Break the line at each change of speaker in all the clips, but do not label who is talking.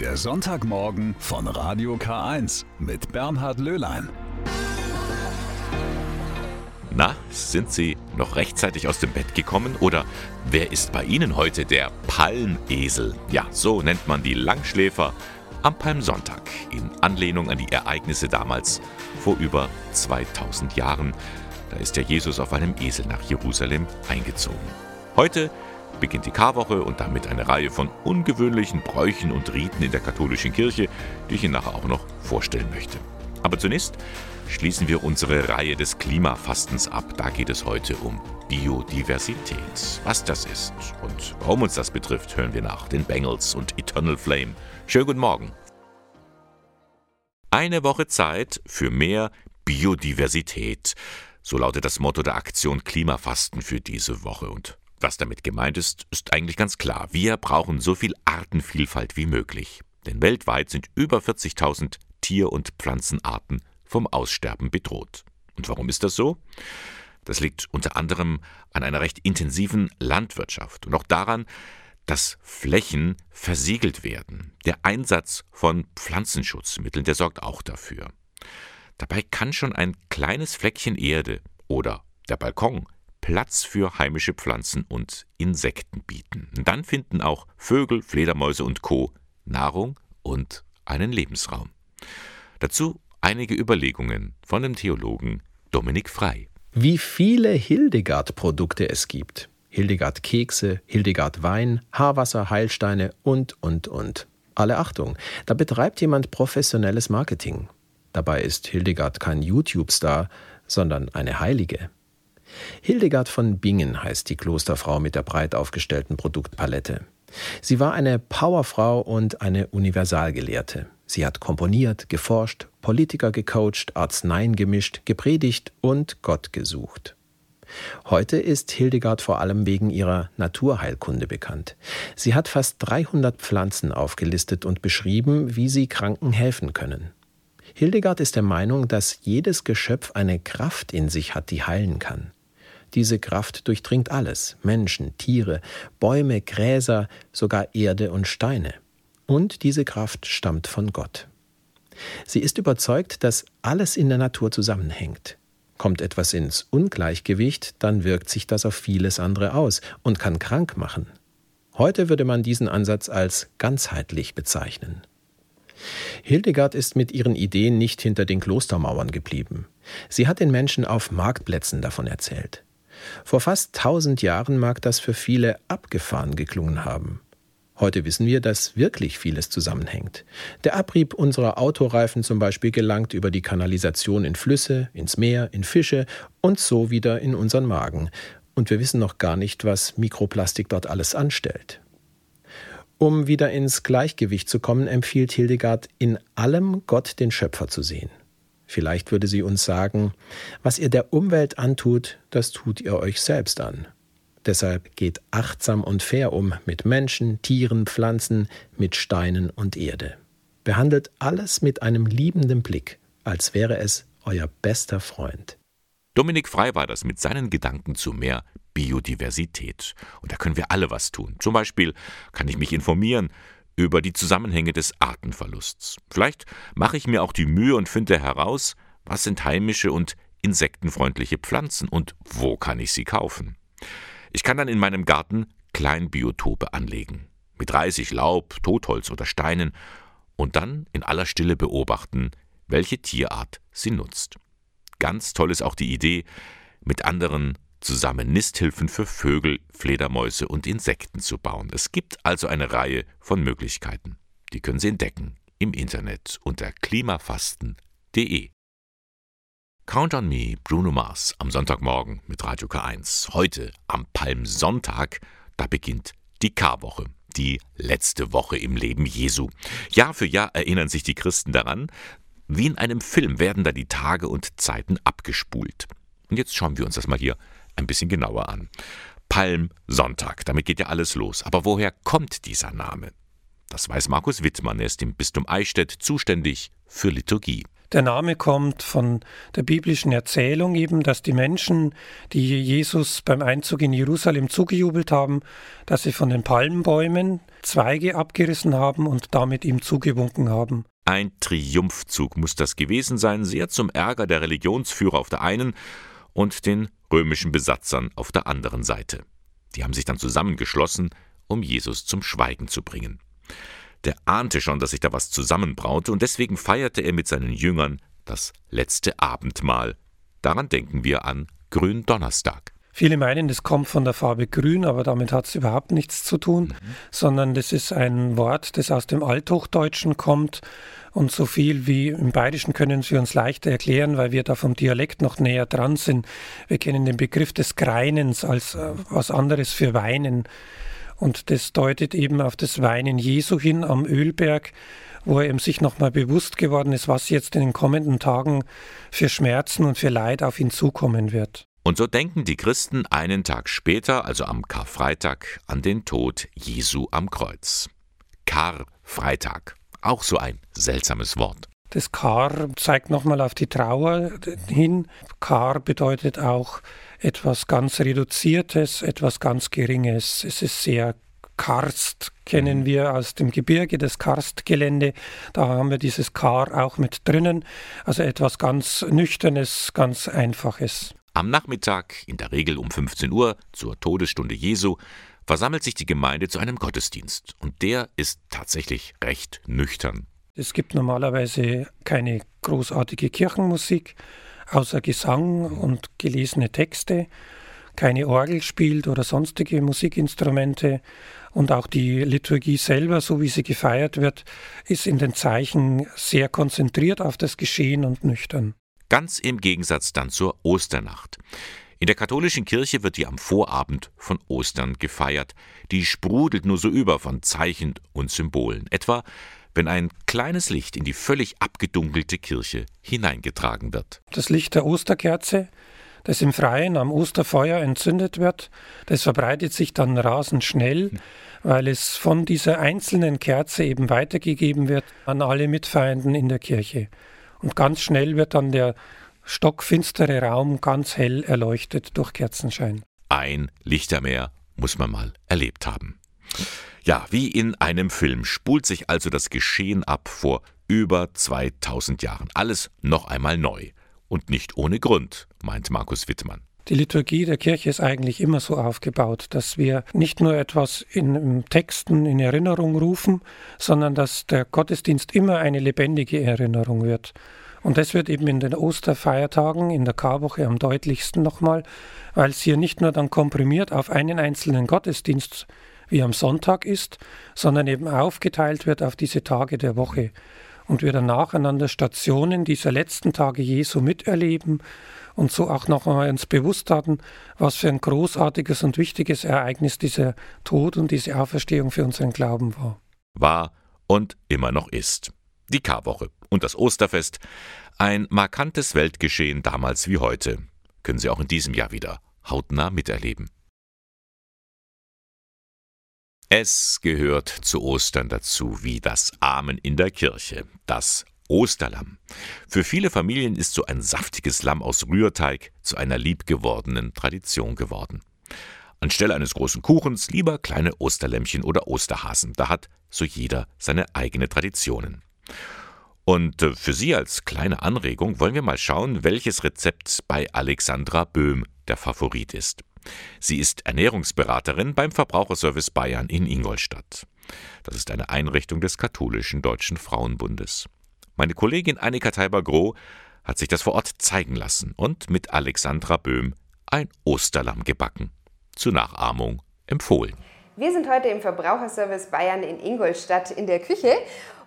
Der Sonntagmorgen von Radio K1 mit Bernhard Löhlein.
Na, sind Sie noch rechtzeitig aus dem Bett gekommen oder wer ist bei Ihnen heute der Palmesel? Ja, so nennt man die Langschläfer am Palmsonntag in Anlehnung an die Ereignisse damals vor über 2000 Jahren. Da ist ja Jesus auf einem Esel nach Jerusalem eingezogen. Heute beginnt die Karwoche und damit eine Reihe von ungewöhnlichen Bräuchen und Riten in der katholischen Kirche, die ich Ihnen nachher auch noch vorstellen möchte. Aber zunächst schließen wir unsere Reihe des Klimafastens ab. Da geht es heute um Biodiversität. Was das ist und warum uns das betrifft, hören wir nach den Bengals und Eternal Flame. Schönen guten Morgen. Eine Woche Zeit für mehr Biodiversität. So lautet das Motto der Aktion Klimafasten für diese Woche. Und was damit gemeint ist, ist eigentlich ganz klar. Wir brauchen so viel Artenvielfalt wie möglich. Denn weltweit sind über 40.000 Tier- und Pflanzenarten vom Aussterben bedroht. Und warum ist das so? Das liegt unter anderem an einer recht intensiven Landwirtschaft und auch daran, dass Flächen versiegelt werden. Der Einsatz von Pflanzenschutzmitteln, der sorgt auch dafür. Dabei kann schon ein kleines Fleckchen Erde oder der Balkon Platz für heimische Pflanzen und Insekten bieten. dann finden auch Vögel, Fledermäuse und Co. Nahrung und einen Lebensraum. Dazu einige Überlegungen von dem Theologen Dominik Frei.
Wie viele Hildegard-Produkte es gibt. Hildegard-Kekse, Hildegard-Wein, Haarwasser, Heilsteine und, und, und. Alle Achtung, da betreibt jemand professionelles Marketing. Dabei ist Hildegard kein YouTube-Star, sondern eine Heilige. Hildegard von Bingen heißt die Klosterfrau mit der breit aufgestellten Produktpalette. Sie war eine Powerfrau und eine Universalgelehrte. Sie hat komponiert, geforscht, Politiker gecoacht, Arzneien gemischt, gepredigt und Gott gesucht. Heute ist Hildegard vor allem wegen ihrer Naturheilkunde bekannt. Sie hat fast 300 Pflanzen aufgelistet und beschrieben, wie sie Kranken helfen können. Hildegard ist der Meinung, dass jedes Geschöpf eine Kraft in sich hat, die heilen kann. Diese Kraft durchdringt alles Menschen, Tiere, Bäume, Gräser, sogar Erde und Steine. Und diese Kraft stammt von Gott. Sie ist überzeugt, dass alles in der Natur zusammenhängt. Kommt etwas ins Ungleichgewicht, dann wirkt sich das auf vieles andere aus und kann krank machen. Heute würde man diesen Ansatz als ganzheitlich bezeichnen. Hildegard ist mit ihren Ideen nicht hinter den Klostermauern geblieben. Sie hat den Menschen auf Marktplätzen davon erzählt. Vor fast tausend Jahren mag das für viele abgefahren geklungen haben. Heute wissen wir, dass wirklich vieles zusammenhängt. Der Abrieb unserer Autoreifen zum Beispiel gelangt über die Kanalisation in Flüsse, ins Meer, in Fische und so wieder in unseren Magen. Und wir wissen noch gar nicht, was Mikroplastik dort alles anstellt. Um wieder ins Gleichgewicht zu kommen, empfiehlt Hildegard, in allem Gott den Schöpfer zu sehen. Vielleicht würde sie uns sagen, was ihr der Umwelt antut, das tut ihr euch selbst an. Deshalb geht achtsam und fair um mit Menschen, Tieren, Pflanzen, mit Steinen und Erde. Behandelt alles mit einem liebenden Blick, als wäre es euer bester Freund.
Dominik Frei war das mit seinen Gedanken zu mehr Biodiversität. Und da können wir alle was tun. Zum Beispiel kann ich mich informieren über die Zusammenhänge des Artenverlusts. Vielleicht mache ich mir auch die Mühe und finde heraus, was sind heimische und insektenfreundliche Pflanzen und wo kann ich sie kaufen. Ich kann dann in meinem Garten Kleinbiotope anlegen, mit Reisig, Laub, Totholz oder Steinen und dann in aller Stille beobachten, welche Tierart sie nutzt. Ganz toll ist auch die Idee, mit anderen zusammen Nisthilfen für Vögel, Fledermäuse und Insekten zu bauen. Es gibt also eine Reihe von Möglichkeiten. Die können Sie entdecken im Internet unter klimafasten.de. Count on Me, Bruno Mars, am Sonntagmorgen mit Radio K1. Heute, am Palmsonntag, da beginnt die Karwoche, die letzte Woche im Leben Jesu. Jahr für Jahr erinnern sich die Christen daran, wie in einem Film werden da die Tage und Zeiten abgespult. Und jetzt schauen wir uns das mal hier ein bisschen genauer an. Palmsonntag, damit geht ja alles los. Aber woher kommt dieser Name? Das weiß Markus Wittmann, er ist im Bistum Eichstätt zuständig für Liturgie.
Der Name kommt von der biblischen Erzählung eben, dass die Menschen, die Jesus beim Einzug in Jerusalem zugejubelt haben, dass sie von den Palmbäumen Zweige abgerissen haben und damit ihm zugewunken haben.
Ein Triumphzug muss das gewesen sein, sehr zum Ärger der Religionsführer auf der einen und den römischen Besatzern auf der anderen Seite. Die haben sich dann zusammengeschlossen, um Jesus zum Schweigen zu bringen. Der ahnte schon, dass sich da was zusammenbraute, und deswegen feierte er mit seinen Jüngern das letzte Abendmahl. Daran denken wir an Gründonnerstag.
Viele meinen, das kommt von der Farbe Grün, aber damit hat es überhaupt nichts zu tun, mhm. sondern das ist ein Wort, das aus dem Althochdeutschen kommt. Und so viel wie im Bayerischen können Sie uns leichter erklären, weil wir da vom Dialekt noch näher dran sind. Wir kennen den Begriff des Greinens als äh, was anderes für Weinen. Und das deutet eben auf das Weinen Jesu hin am Ölberg, wo er eben sich nochmal bewusst geworden ist, was jetzt in den kommenden Tagen für Schmerzen und für Leid auf ihn zukommen wird.
Und so denken die Christen einen Tag später, also am Karfreitag, an den Tod Jesu am Kreuz. Karfreitag, auch so ein seltsames Wort.
Das Kar zeigt nochmal auf die Trauer hin. Kar bedeutet auch etwas ganz Reduziertes, etwas ganz Geringes. Es ist sehr Karst, kennen mhm. wir aus dem Gebirge, das Karstgelände. Da haben wir dieses Kar auch mit drinnen. Also etwas ganz Nüchternes, ganz Einfaches.
Am Nachmittag, in der Regel um 15 Uhr, zur Todesstunde Jesu, versammelt sich die Gemeinde zu einem Gottesdienst. Und der ist tatsächlich recht nüchtern.
Es gibt normalerweise keine großartige Kirchenmusik, außer Gesang und gelesene Texte. Keine Orgel spielt oder sonstige Musikinstrumente. Und auch die Liturgie selber, so wie sie gefeiert wird, ist in den Zeichen sehr konzentriert auf das Geschehen und nüchtern.
Ganz im Gegensatz dann zur Osternacht. In der katholischen Kirche wird die am Vorabend von Ostern gefeiert. Die sprudelt nur so über von Zeichen und Symbolen. Etwa, wenn ein kleines Licht in die völlig abgedunkelte Kirche hineingetragen wird.
Das Licht der Osterkerze, das im Freien am Osterfeuer entzündet wird, das verbreitet sich dann rasend schnell, weil es von dieser einzelnen Kerze eben weitergegeben wird an alle Mitfeinden in der Kirche. Und ganz schnell wird dann der stockfinstere Raum ganz hell erleuchtet durch Kerzenschein.
Ein Lichtermeer muss man mal erlebt haben. Ja, wie in einem Film spult sich also das Geschehen ab vor über 2000 Jahren. Alles noch einmal neu. Und nicht ohne Grund, meint Markus Wittmann.
Die Liturgie der Kirche ist eigentlich immer so aufgebaut, dass wir nicht nur etwas in Texten in Erinnerung rufen, sondern dass der Gottesdienst immer eine lebendige Erinnerung wird. Und das wird eben in den Osterfeiertagen, in der Karwoche am deutlichsten nochmal, weil es hier nicht nur dann komprimiert auf einen einzelnen Gottesdienst wie am Sonntag ist, sondern eben aufgeteilt wird auf diese Tage der Woche und wir dann nacheinander Stationen dieser letzten Tage Jesu miterleben und so auch noch einmal uns bewusst hatten, was für ein großartiges und wichtiges Ereignis dieser Tod und diese Auferstehung für unseren Glauben war.
War und immer noch ist. Die Karwoche und das Osterfest, ein markantes Weltgeschehen damals wie heute, können Sie auch in diesem Jahr wieder hautnah miterleben. Es gehört zu Ostern dazu wie das Amen in der Kirche, das Osterlamm. Für viele Familien ist so ein saftiges Lamm aus Rührteig zu einer liebgewordenen Tradition geworden. Anstelle eines großen Kuchens lieber kleine Osterlämmchen oder Osterhasen. Da hat so jeder seine eigene Traditionen. Und äh, für Sie als kleine Anregung wollen wir mal schauen, welches Rezept bei Alexandra Böhm der Favorit ist. Sie ist Ernährungsberaterin beim Verbraucherservice Bayern in Ingolstadt. Das ist eine Einrichtung des katholischen Deutschen Frauenbundes. Meine Kollegin Annika Teiber-Groh hat sich das vor Ort zeigen lassen und mit Alexandra Böhm ein Osterlamm gebacken. Zur Nachahmung empfohlen.
Wir sind heute im Verbraucherservice Bayern in Ingolstadt in der Küche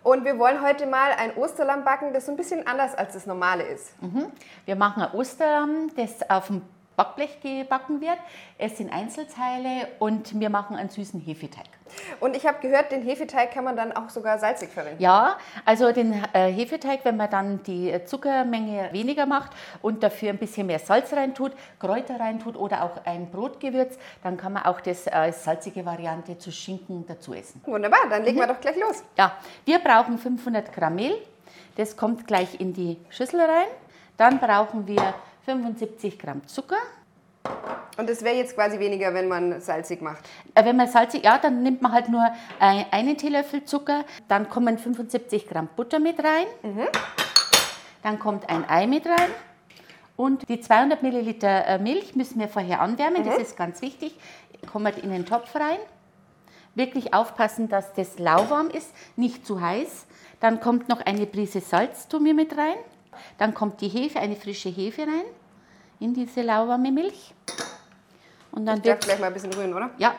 und wir wollen heute mal ein Osterlamm backen, das so ein bisschen anders als das normale ist.
Mhm. Wir machen ein Osterlamm, das auf dem Backblech gebacken wird. Es sind Einzelteile und wir machen einen süßen Hefeteig.
Und ich habe gehört, den Hefeteig kann man dann auch sogar salzig verwenden.
Ja, also den äh, Hefeteig, wenn man dann die Zuckermenge weniger macht und dafür ein bisschen mehr Salz reintut, Kräuter reintut oder auch ein Brotgewürz, dann kann man auch das äh, salzige Variante zu Schinken dazu essen.
Wunderbar, dann legen mhm. wir doch gleich los.
Ja, wir brauchen 500 Gramm Mehl. Das kommt gleich in die Schüssel rein. Dann brauchen wir 75 Gramm Zucker.
Und das wäre jetzt quasi weniger, wenn man salzig macht.
Äh, Wenn man salzig, ja, dann nimmt man halt nur ein- einen Teelöffel Zucker, dann kommen 75 Gramm Butter mit rein, dann kommt ein Ei mit rein. Und die 200 Milliliter äh, Milch müssen wir vorher anwärmen, das ist ganz wichtig. Kommt in den Topf rein, wirklich aufpassen, dass das lauwarm ist, nicht zu heiß. Dann kommt noch eine Prise Salz zu mir mit rein, dann kommt die Hefe, eine frische Hefe rein in diese lauwarme Milch. Und dann
Ich darf gleich mal ein bisschen rühren, oder?
ja,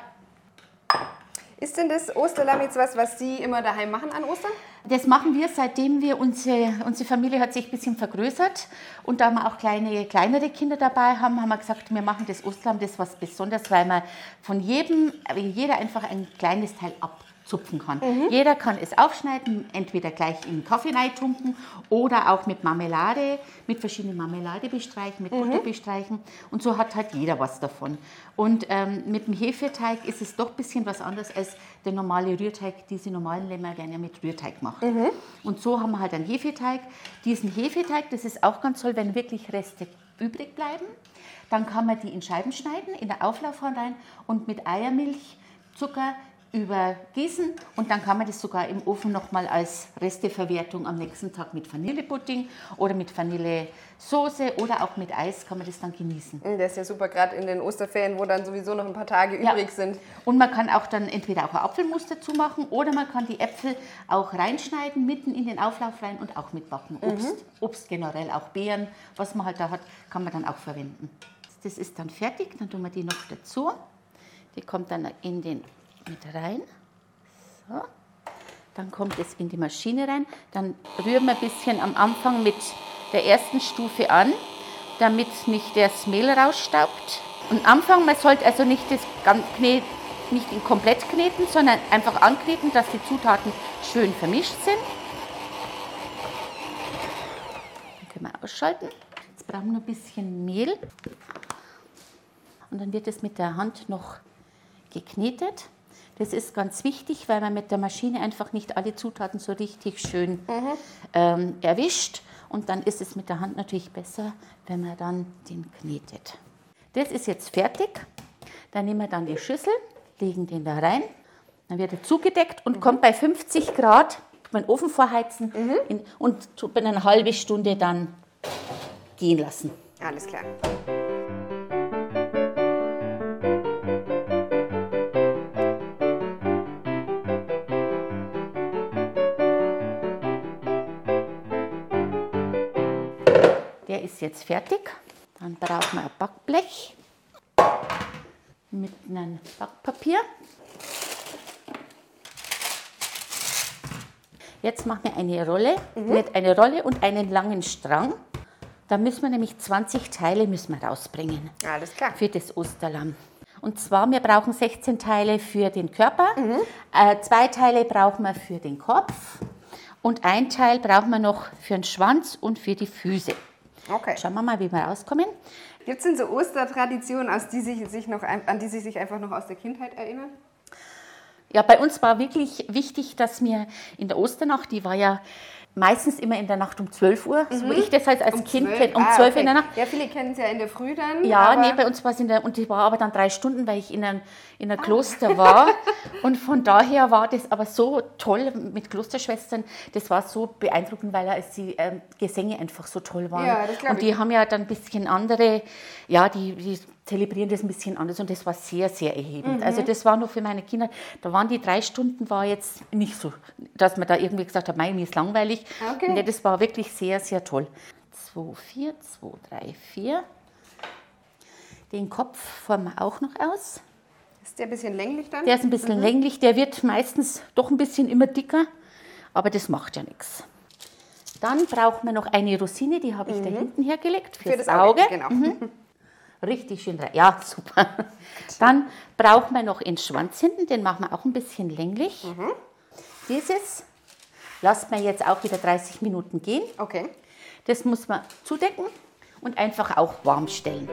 Ist denn das Osterlamm jetzt was, was Sie immer daheim machen an Ostern?
Das machen wir, seitdem wir unsere, unsere Familie hat sich ein bisschen vergrößert und da wir auch kleine, kleinere Kinder dabei haben, haben wir gesagt, wir machen das Ostlamm, das ist was Besonderes, weil man von jedem, jeder einfach ein kleines Teil abzupfen kann. Jeder kann es aufschneiden, entweder gleich in Kaffee reintunken oder auch mit Marmelade, mit verschiedenen Marmelade bestreichen, mit Butter bestreichen und so hat halt jeder was davon. Und ähm, mit dem Hefeteig ist es doch ein bisschen was anderes als der normale Rührteig. Diese normalen Lämmer werden ja mit Rührteig gemacht. Und so haben wir halt einen Hefeteig. Diesen Hefeteig, das ist auch ganz toll, wenn wirklich Reste übrig bleiben. Dann kann man die in Scheiben schneiden, in der Auflaufform rein und mit Eiermilch, Zucker übergießen und dann kann man das sogar im Ofen nochmal als Resteverwertung am nächsten Tag mit Vanillepudding oder mit Vanillesoße oder auch mit Eis kann man das dann genießen.
Mm, Das ist ja super, gerade in den Osterferien, wo dann sowieso noch ein paar Tage
Ja.
übrig sind.
Und man kann auch dann entweder auch ein Apfelmus dazu machen oder man kann die Äpfel auch reinschneiden, mitten in den Auflauf rein und auch mitbacken. Obst, Obst generell, auch Beeren, was man halt da hat, kann man dann auch verwenden. Das ist dann fertig, dann tun wir die noch dazu. Die kommt dann in den mit rein. So. Dann kommt es in die Maschine rein. Dann rühren wir ein bisschen am Anfang mit der ersten Stufe an, damit nicht das Mehl rausstaubt. Und am Anfang, man sollte also nicht das knet, nicht in komplett kneten, sondern einfach ankneten, dass die Zutaten schön vermischt sind. Dann können wir ausschalten. Jetzt brauchen wir noch ein bisschen Mehl. Und dann wird es mit der Hand noch geknetet. Das ist ganz wichtig, weil man mit der Maschine einfach nicht alle Zutaten so richtig schön ähm, erwischt. Und dann ist es mit der Hand natürlich besser, wenn man dann den knetet. Das ist jetzt fertig. Dann nehmen wir dann die Schüssel, legen den da rein. Dann wird er zugedeckt und kommt bei 50 Grad, den Ofen vorheizen in, und eine halbe Stunde dann gehen lassen.
Alles klar.
Ist jetzt fertig. Dann brauchen wir ein Backblech mit einem Backpapier. Jetzt machen wir eine Rolle, mit einer Rolle und einen langen Strang. Da müssen wir nämlich 20 Teile müssen wir rausbringen
Alles klar.
für das Osterlamm. Und zwar, wir brauchen 16 Teile für den Körper, äh, zwei Teile brauchen wir für den Kopf und ein Teil brauchen wir noch für den Schwanz und für die Füße.
Okay.
Schauen wir mal, wie wir rauskommen.
Gibt es denn so Ostertraditionen, aus die sich, sich noch, an die Sie sich einfach noch aus der Kindheit erinnern?
Ja, bei uns war wirklich wichtig, dass wir in der Osternacht, die war ja meistens immer in der Nacht um 12 Uhr, so wie ich das halt als Kind kenne, um
Ah,
12
okay.
in der Nacht.
Ja, viele kennen es ja in der Früh dann.
Ja, nee, bei uns war es in der, und die war aber dann drei Stunden, weil ich in einem, in einem Kloster war. Und von daher war das aber so toll mit Klosterschwestern. Das war so beeindruckend, weil ja die ähm, Gesänge einfach so toll waren.
Ja, das
und die
ich.
haben ja dann ein bisschen andere, ja, die, die zelebrieren das ein bisschen anders und das war sehr, sehr erhebend.
Mhm.
Also das war nur für meine Kinder, da waren die drei Stunden, war jetzt nicht so, dass man da irgendwie gesagt hat, mein, mir ist langweilig.
Okay.
Nee, das war wirklich sehr, sehr toll. 2, 4, 2, 3, 4. Den Kopf formen wir auch noch aus.
Ist der ein bisschen länglich dann?
Der ist ein bisschen länglich, der wird meistens doch ein bisschen immer dicker, aber das macht ja nichts. Dann brauchen wir noch eine Rosine, die habe ich da hinten hergelegt fürs
Mhm. Für das Auge.
Auge. Mhm. Richtig schön rein. Ja, super. Dann brauchen wir noch den Schwanz hinten, den machen wir auch ein bisschen länglich.
Mhm.
Dieses lassen wir jetzt auch wieder 30 Minuten gehen.
Okay.
Das muss man zudecken und einfach auch warm stellen.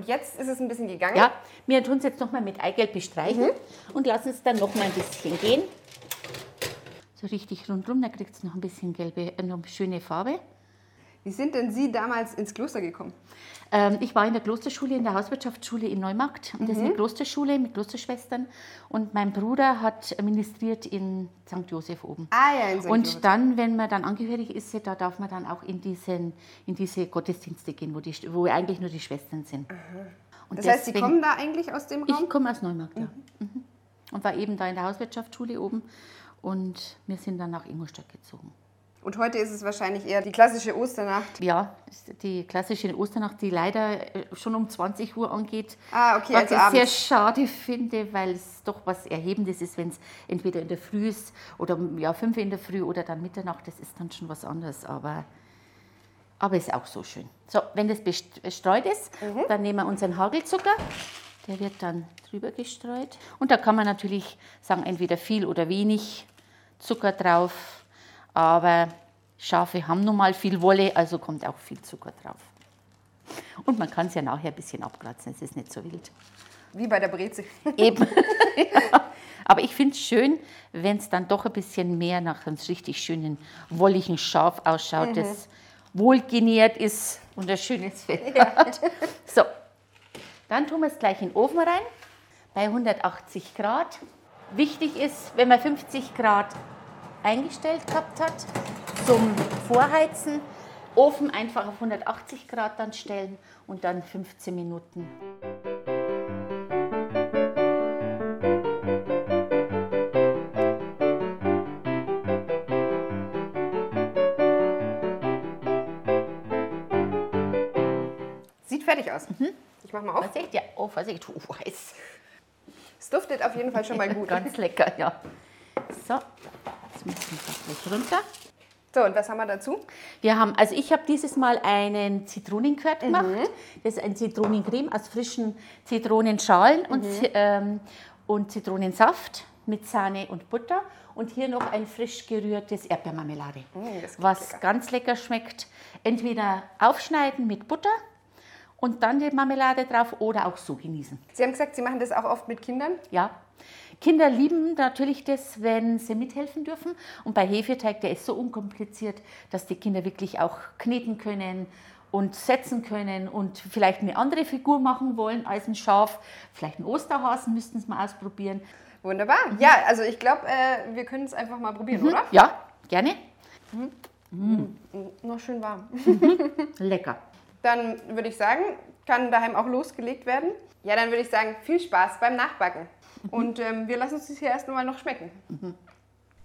Und jetzt ist es ein bisschen gegangen.
Ja, wir tun es jetzt nochmal mit Eigelb bestreichen
Mhm.
und lassen es dann nochmal ein bisschen gehen. So richtig rundrum, da kriegt es noch ein bisschen gelbe, äh, noch eine schöne Farbe.
Wie sind denn Sie damals ins Kloster gekommen?
Ähm, ich war in der Klosterschule, in der Hauswirtschaftsschule in Neumarkt. Und das ist eine Klosterschule mit Klosterschwestern. Und mein Bruder hat ministriert in St. Josef oben.
Ah ja, in St.
Und
Josef.
dann, wenn man dann angehörig ist, da darf man dann auch in, diesen, in diese Gottesdienste gehen, wo, die, wo eigentlich nur die Schwestern sind. Und
Das heißt, Sie kommen da eigentlich aus dem Raum?
Ich komme aus Neumarkt, ja. Mhm. Und war eben da in der Hauswirtschaftsschule oben. Und wir sind dann nach Ingolstadt gezogen.
Und heute ist es wahrscheinlich eher die klassische Osternacht.
Ja, die klassische Osternacht, die leider äh, schon um 20 Uhr angeht.
Ah, okay,
was
also
ich sehr
abends.
schade finde, weil es doch was Erhebendes ist, wenn es entweder in der Früh ist oder ja, 5 in der Früh oder dann Mitternacht. Das ist dann schon was anderes, aber, aber ist auch so schön. So, wenn das best- bestreut ist,
Mhm.
dann nehmen wir unseren Hagelzucker. Der wird dann drüber gestreut. Und da kann man natürlich sagen, entweder viel oder wenig Zucker drauf. Aber Schafe haben nun mal viel Wolle, also kommt auch viel Zucker drauf. Und man kann es ja nachher ein bisschen abkratzen, es ist nicht so wild.
Wie bei der Breze.
Eben. ja. Aber ich finde es schön, wenn es dann doch ein bisschen mehr nach einem richtig schönen, wolligen Schaf ausschaut, das wohlgenährt ist und ein schönes Fett hat. So, dann tun wir es gleich in den Ofen rein, bei 180 Grad. Wichtig ist, wenn man 50 Grad eingestellt gehabt hat, zum Vorheizen, Ofen einfach auf 180 Grad dann stellen und dann 15 Minuten
Sieht fertig aus.
Mhm.
Ich mach mal auf.
Vorsicht, ja, oh, Vorsicht, oh, heiß.
Es duftet auf jeden Fall schon mal gut.
Ganz lecker, ja. So, jetzt das gleich runter.
So, und was haben wir dazu?
Wir haben, also ich habe dieses Mal einen Zitronenquart gemacht. Das ist ein Zitronencreme aus frischen Zitronenschalen und, Zi- ähm, und Zitronensaft mit Sahne und Butter. Und hier noch ein frisch gerührtes Erdbeermarmelade,
klingt
was
lecker.
ganz lecker schmeckt. Entweder aufschneiden mit Butter und dann die Marmelade drauf oder auch so genießen.
Sie haben gesagt, Sie machen das auch oft mit Kindern.
Ja. Kinder lieben natürlich das, wenn sie mithelfen dürfen. Und bei Hefeteig, der ist so unkompliziert, dass die Kinder wirklich auch kneten können und setzen können und vielleicht eine andere Figur machen wollen als ein Schaf. Vielleicht einen Osterhasen müssten sie mal ausprobieren.
Wunderbar. Ja, also ich glaube, äh, wir können es einfach mal probieren, oder?
Ja, gerne.
Noch schön warm.
Lecker.
Dann würde ich sagen, kann daheim auch losgelegt werden. Ja, dann würde ich sagen, viel Spaß beim Nachbacken. Und ähm, wir lassen uns das hier erst mal noch schmecken.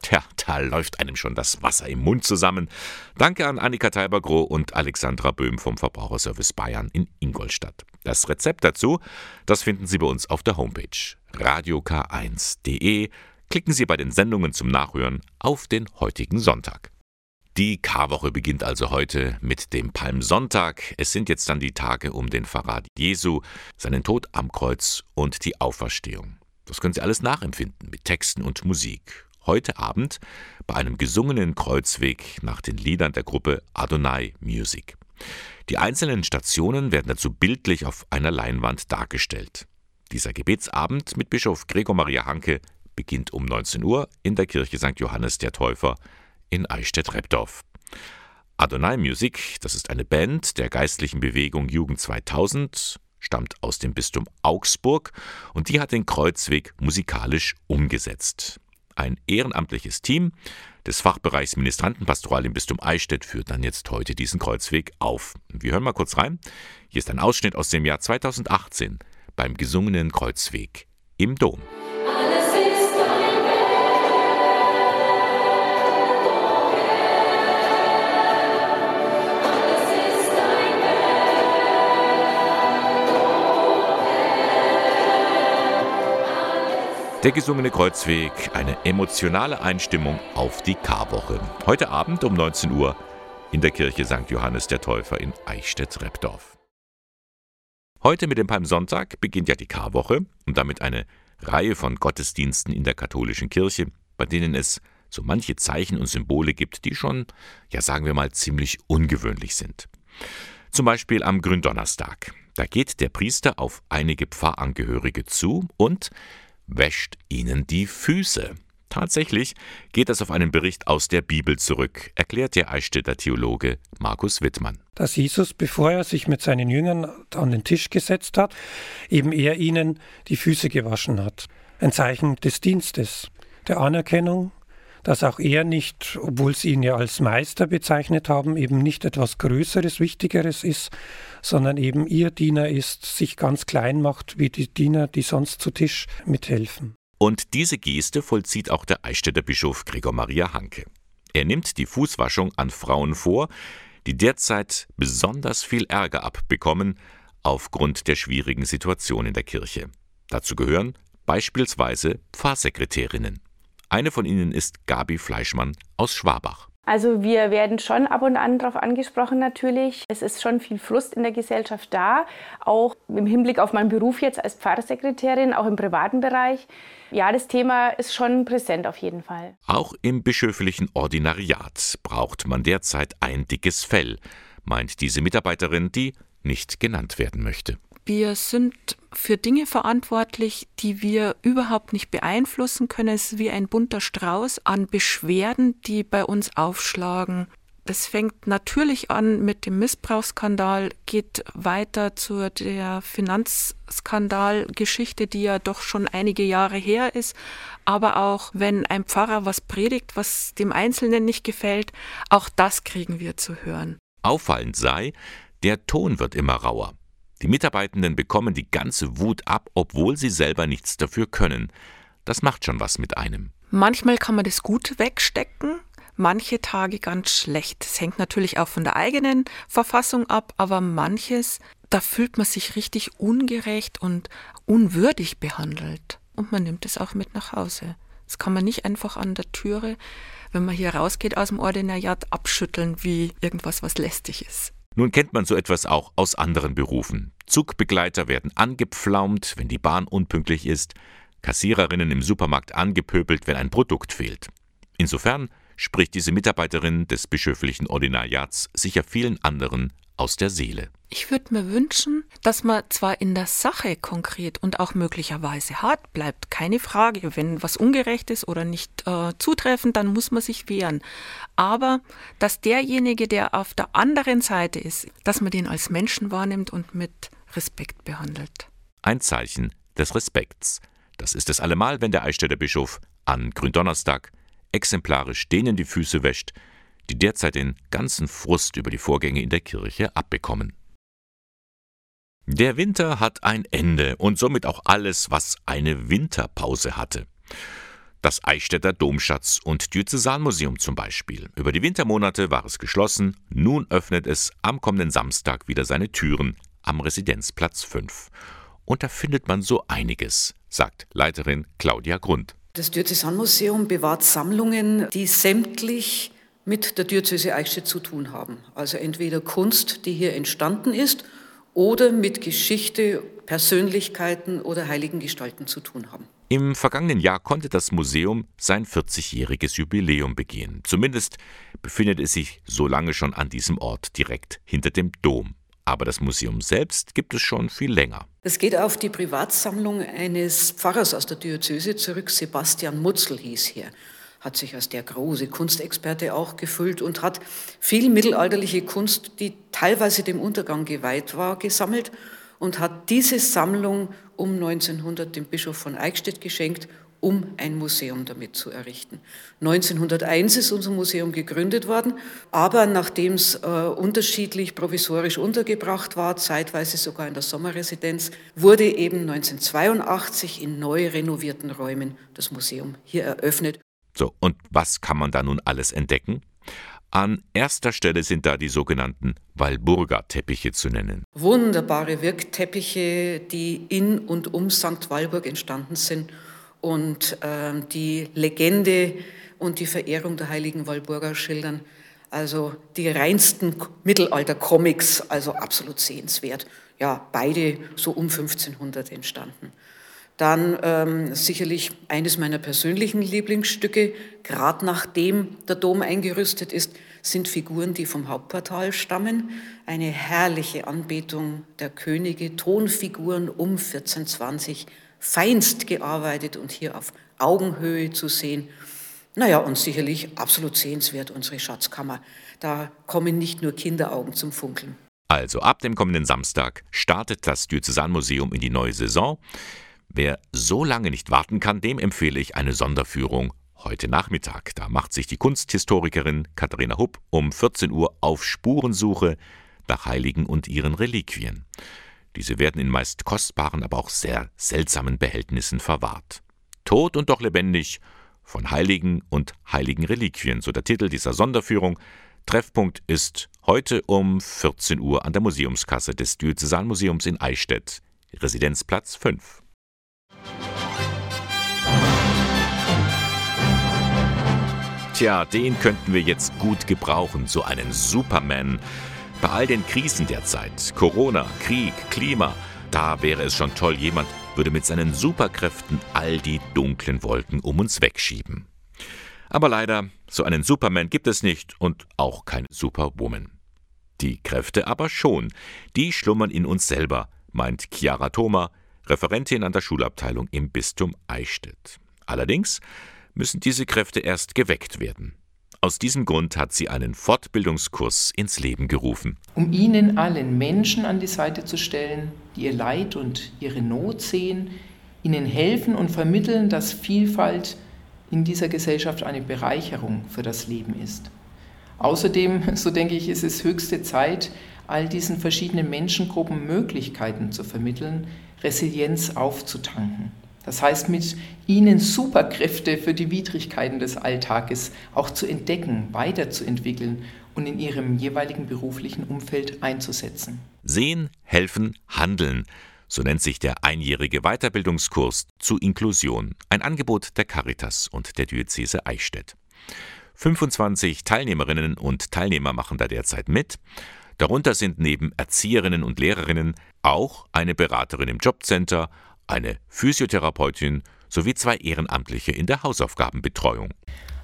Tja, da läuft einem schon das Wasser im Mund zusammen. Danke an Annika Teibergroh und Alexandra Böhm vom Verbraucherservice Bayern in Ingolstadt. Das Rezept dazu, das finden Sie bei uns auf der Homepage radiok1.de. Klicken Sie bei den Sendungen zum Nachhören auf den heutigen Sonntag. Die Karwoche beginnt also heute mit dem Palmsonntag. Es sind jetzt dann die Tage um den Verrat Jesu, seinen Tod am Kreuz und die Auferstehung. Das können Sie alles nachempfinden mit Texten und Musik. Heute Abend bei einem gesungenen Kreuzweg nach den Liedern der Gruppe Adonai Music. Die einzelnen Stationen werden dazu bildlich auf einer Leinwand dargestellt. Dieser Gebetsabend mit Bischof Gregor Maria Hanke beginnt um 19 Uhr in der Kirche St. Johannes der Täufer in Eichstätt-Repdorf. Adonai Music, das ist eine Band der geistlichen Bewegung Jugend 2000, stammt aus dem Bistum Augsburg und die hat den Kreuzweg musikalisch umgesetzt. Ein ehrenamtliches Team des Fachbereichs Ministrantenpastoral im Bistum Eichstätt führt dann jetzt heute diesen Kreuzweg auf. Wir hören mal kurz rein. Hier ist ein Ausschnitt aus dem Jahr 2018 beim gesungenen Kreuzweg im Dom. Der gesungene Kreuzweg, eine emotionale Einstimmung auf die Karwoche. Heute Abend um 19 Uhr in der Kirche St. Johannes der Täufer in Eichstätt-Repdorf. Heute mit dem Palmsonntag beginnt ja die Karwoche und damit eine Reihe von Gottesdiensten in der katholischen Kirche, bei denen es so manche Zeichen und Symbole gibt, die schon, ja sagen wir mal, ziemlich ungewöhnlich sind. Zum Beispiel am Gründonnerstag. Da geht der Priester auf einige Pfarrangehörige zu und wäscht ihnen die Füße. Tatsächlich geht das auf einen Bericht aus der Bibel zurück, erklärt der Eichstätter Theologe Markus Wittmann.
Dass Jesus, bevor er sich mit seinen Jüngern an den Tisch gesetzt hat, eben er ihnen die Füße gewaschen hat. Ein Zeichen des Dienstes, der Anerkennung, dass auch er nicht, obwohl sie ihn ja als Meister bezeichnet haben, eben nicht etwas Größeres, Wichtigeres ist, sondern eben ihr Diener ist, sich ganz klein macht, wie die Diener, die sonst zu Tisch mithelfen.
Und diese Geste vollzieht auch der Eichstätter Bischof Gregor Maria Hanke. Er nimmt die Fußwaschung an Frauen vor, die derzeit besonders viel Ärger abbekommen aufgrund der schwierigen Situation in der Kirche. Dazu gehören beispielsweise Pfarrsekretärinnen. Eine von ihnen ist Gabi Fleischmann aus Schwabach.
Also wir werden schon ab und an darauf angesprochen natürlich. Es ist schon viel Frust in der Gesellschaft da, auch im Hinblick auf meinen Beruf jetzt als Pfarrsekretärin, auch im privaten Bereich. Ja, das Thema ist schon präsent auf jeden Fall.
Auch im bischöflichen Ordinariat braucht man derzeit ein dickes Fell, meint diese Mitarbeiterin, die nicht genannt werden möchte.
Wir sind für Dinge verantwortlich, die wir überhaupt nicht beeinflussen können. Es ist wie ein bunter Strauß an Beschwerden, die bei uns aufschlagen. Das fängt natürlich an mit dem Missbrauchsskandal, geht weiter zu der Finanzskandalgeschichte, die ja doch schon einige Jahre her ist. Aber auch wenn ein Pfarrer was predigt, was dem Einzelnen nicht gefällt, auch das kriegen wir zu hören.
Auffallend sei, der Ton wird immer rauer. Die Mitarbeitenden bekommen die ganze Wut ab, obwohl sie selber nichts dafür können. Das macht schon was mit einem.
Manchmal kann man das gut wegstecken, manche Tage ganz schlecht. Es hängt natürlich auch von der eigenen Verfassung ab, aber manches, da fühlt man sich richtig ungerecht und unwürdig behandelt. Und man nimmt es auch mit nach Hause. Das kann man nicht einfach an der Türe, wenn man hier rausgeht aus dem Ordinariat, abschütteln wie irgendwas, was lästig ist.
Nun kennt man so etwas auch aus anderen Berufen. Zugbegleiter werden angepflaumt, wenn die Bahn unpünktlich ist, Kassiererinnen im Supermarkt angepöbelt, wenn ein Produkt fehlt. Insofern spricht diese Mitarbeiterin des bischöflichen Ordinariats sicher vielen anderen aus der Seele.
Ich würde mir wünschen, dass man zwar in der Sache konkret und auch möglicherweise hart bleibt, keine Frage. Wenn was ungerecht ist oder nicht äh, zutreffend, dann muss man sich wehren. Aber dass derjenige, der auf der anderen Seite ist, dass man den als Menschen wahrnimmt und mit Respekt behandelt.
Ein Zeichen des Respekts. Das ist es allemal, wenn der Eichstätter Bischof an Gründonnerstag exemplarisch denen die Füße wäscht, die derzeit den ganzen Frust über die Vorgänge in der Kirche abbekommen. Der Winter hat ein Ende und somit auch alles, was eine Winterpause hatte. Das Eichstätter Domschatz und Diözesanmuseum zum Beispiel. Über die Wintermonate war es geschlossen, nun öffnet es am kommenden Samstag wieder seine Türen am Residenzplatz 5. Und da findet man so einiges, sagt Leiterin Claudia Grund.
Das Diözesanmuseum bewahrt Sammlungen, die sämtlich mit der Diözese Eichstätt zu tun haben. Also entweder Kunst, die hier entstanden ist, oder mit Geschichte, Persönlichkeiten oder heiligen Gestalten zu tun haben.
Im vergangenen Jahr konnte das Museum sein 40-jähriges Jubiläum begehen. Zumindest befindet es sich so lange schon an diesem Ort direkt hinter dem Dom. Aber das Museum selbst gibt es schon viel länger.
Es geht auf die Privatsammlung eines Pfarrers aus der Diözese zurück. Sebastian Mutzel hieß hier hat sich als der große Kunstexperte auch gefüllt und hat viel mittelalterliche Kunst, die teilweise dem Untergang geweiht war, gesammelt und hat diese Sammlung um 1900 dem Bischof von Eichstätt geschenkt, um ein Museum damit zu errichten. 1901 ist unser Museum gegründet worden, aber nachdem es äh, unterschiedlich provisorisch untergebracht war, zeitweise sogar in der Sommerresidenz, wurde eben 1982 in neu renovierten Räumen das Museum hier eröffnet.
So, und was kann man da nun alles entdecken? An erster Stelle sind da die sogenannten Walburga-Teppiche zu nennen.
Wunderbare Wirkteppiche, die in und um St. Walburg entstanden sind und äh, die Legende und die Verehrung der heiligen Walburga schildern. Also die reinsten Mittelalter-Comics, also absolut sehenswert. Ja, beide so um 1500 entstanden. Dann ähm, sicherlich eines meiner persönlichen Lieblingsstücke, gerade nachdem der Dom eingerüstet ist, sind Figuren, die vom Hauptportal stammen. Eine herrliche Anbetung der Könige, Tonfiguren um 1420, feinst gearbeitet und hier auf Augenhöhe zu sehen. Naja, und sicherlich absolut sehenswert unsere Schatzkammer. Da kommen nicht nur Kinderaugen zum Funkeln.
Also ab dem kommenden Samstag startet das Diözesanmuseum in die neue Saison. Wer so lange nicht warten kann, dem empfehle ich eine Sonderführung heute Nachmittag. Da macht sich die Kunsthistorikerin Katharina Hupp um 14 Uhr auf Spurensuche nach Heiligen und ihren Reliquien. Diese werden in meist kostbaren, aber auch sehr seltsamen Behältnissen verwahrt. Tot und doch lebendig von Heiligen und heiligen Reliquien, so der Titel dieser Sonderführung. Treffpunkt ist heute um 14 Uhr an der Museumskasse des Diözesanmuseums in Eichstätt, Residenzplatz 5. Tja, den könnten wir jetzt gut gebrauchen, so einen Superman. Bei all den Krisen derzeit, Corona, Krieg, Klima, da wäre es schon toll, jemand würde mit seinen Superkräften all die dunklen Wolken um uns wegschieben. Aber leider, so einen Superman gibt es nicht und auch keine Superwoman. Die Kräfte aber schon, die schlummern in uns selber, meint Chiara Thoma, Referentin an der Schulabteilung im Bistum Eichstätt. Allerdings müssen diese Kräfte erst geweckt werden. Aus diesem Grund hat sie einen Fortbildungskurs ins Leben gerufen.
Um Ihnen allen Menschen an die Seite zu stellen, die ihr Leid und ihre Not sehen, ihnen helfen und vermitteln, dass Vielfalt in dieser Gesellschaft eine Bereicherung für das Leben ist. Außerdem, so denke ich, ist es höchste Zeit, all diesen verschiedenen Menschengruppen Möglichkeiten zu vermitteln, Resilienz aufzutanken. Das heißt, mit ihnen Superkräfte für die Widrigkeiten des Alltages auch zu entdecken, weiterzuentwickeln und in ihrem jeweiligen beruflichen Umfeld einzusetzen.
Sehen, helfen, handeln. So nennt sich der einjährige Weiterbildungskurs zu Inklusion, ein Angebot der Caritas und der Diözese Eichstätt. 25 Teilnehmerinnen und Teilnehmer machen da derzeit mit. Darunter sind neben Erzieherinnen und Lehrerinnen auch eine Beraterin im Jobcenter, eine Physiotherapeutin sowie zwei Ehrenamtliche in der Hausaufgabenbetreuung.